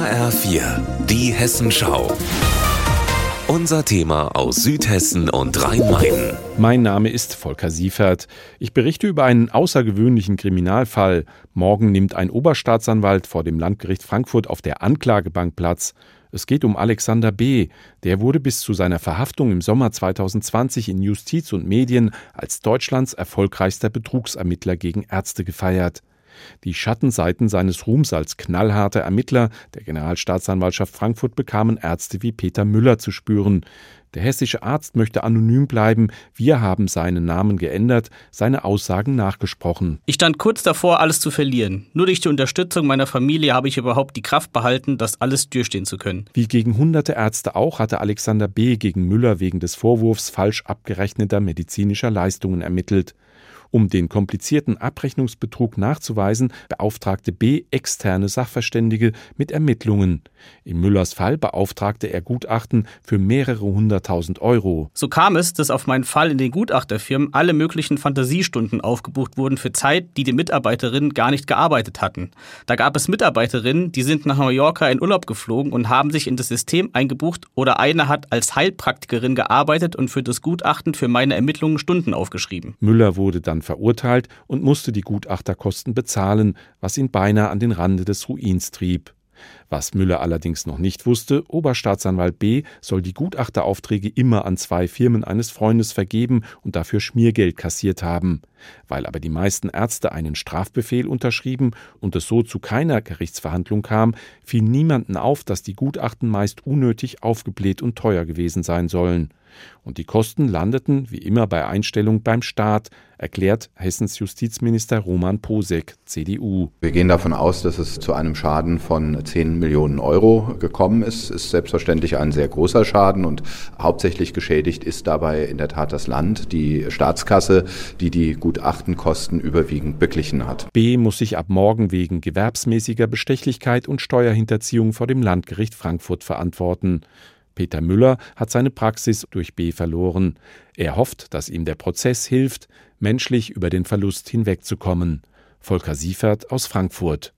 HR4, die Hessenschau. Unser Thema aus Südhessen und Rhein-Main. Mein Name ist Volker Siefert. Ich berichte über einen außergewöhnlichen Kriminalfall. Morgen nimmt ein Oberstaatsanwalt vor dem Landgericht Frankfurt auf der Anklagebank Platz. Es geht um Alexander B. Der wurde bis zu seiner Verhaftung im Sommer 2020 in Justiz und Medien als Deutschlands erfolgreichster Betrugsermittler gegen Ärzte gefeiert. Die Schattenseiten seines Ruhms als knallharter Ermittler der Generalstaatsanwaltschaft Frankfurt bekamen Ärzte wie Peter Müller zu spüren. Der hessische Arzt möchte anonym bleiben. Wir haben seinen Namen geändert, seine Aussagen nachgesprochen. Ich stand kurz davor, alles zu verlieren. Nur durch die Unterstützung meiner Familie habe ich überhaupt die Kraft behalten, das alles durchstehen zu können. Wie gegen hunderte Ärzte auch hatte Alexander B. gegen Müller wegen des Vorwurfs falsch abgerechneter medizinischer Leistungen ermittelt. Um den komplizierten Abrechnungsbetrug nachzuweisen, beauftragte B externe Sachverständige mit Ermittlungen. In Müllers Fall beauftragte er Gutachten für mehrere hunderttausend Euro. So kam es, dass auf meinen Fall in den Gutachterfirmen alle möglichen Fantasiestunden aufgebucht wurden für Zeit, die die Mitarbeiterinnen gar nicht gearbeitet hatten. Da gab es Mitarbeiterinnen, die sind nach Mallorca in Urlaub geflogen und haben sich in das System eingebucht oder eine hat als Heilpraktikerin gearbeitet und für das Gutachten für meine Ermittlungen Stunden aufgeschrieben. Müller wurde dann verurteilt und musste die Gutachterkosten bezahlen, was ihn beinahe an den Rande des Ruins trieb. Was Müller allerdings noch nicht wusste, Oberstaatsanwalt B soll die Gutachteraufträge immer an zwei Firmen eines Freundes vergeben und dafür Schmiergeld kassiert haben. Weil aber die meisten Ärzte einen Strafbefehl unterschrieben und es so zu keiner Gerichtsverhandlung kam, fiel niemanden auf, dass die Gutachten meist unnötig aufgebläht und teuer gewesen sein sollen. Und die Kosten landeten, wie immer bei Einstellung, beim Staat, erklärt Hessens Justizminister Roman Posek, CDU. Wir gehen davon aus, dass es zu einem Schaden von 10 Millionen Euro gekommen ist. Ist selbstverständlich ein sehr großer Schaden und hauptsächlich geschädigt ist dabei in der Tat das Land, die Staatskasse, die die Gutachtenkosten überwiegend beglichen hat. B muss sich ab morgen wegen gewerbsmäßiger Bestechlichkeit und Steuerhinterziehung vor dem Landgericht Frankfurt verantworten. Peter Müller hat seine Praxis durch B verloren. Er hofft, dass ihm der Prozess hilft, menschlich über den Verlust hinwegzukommen. Volker Siefert aus Frankfurt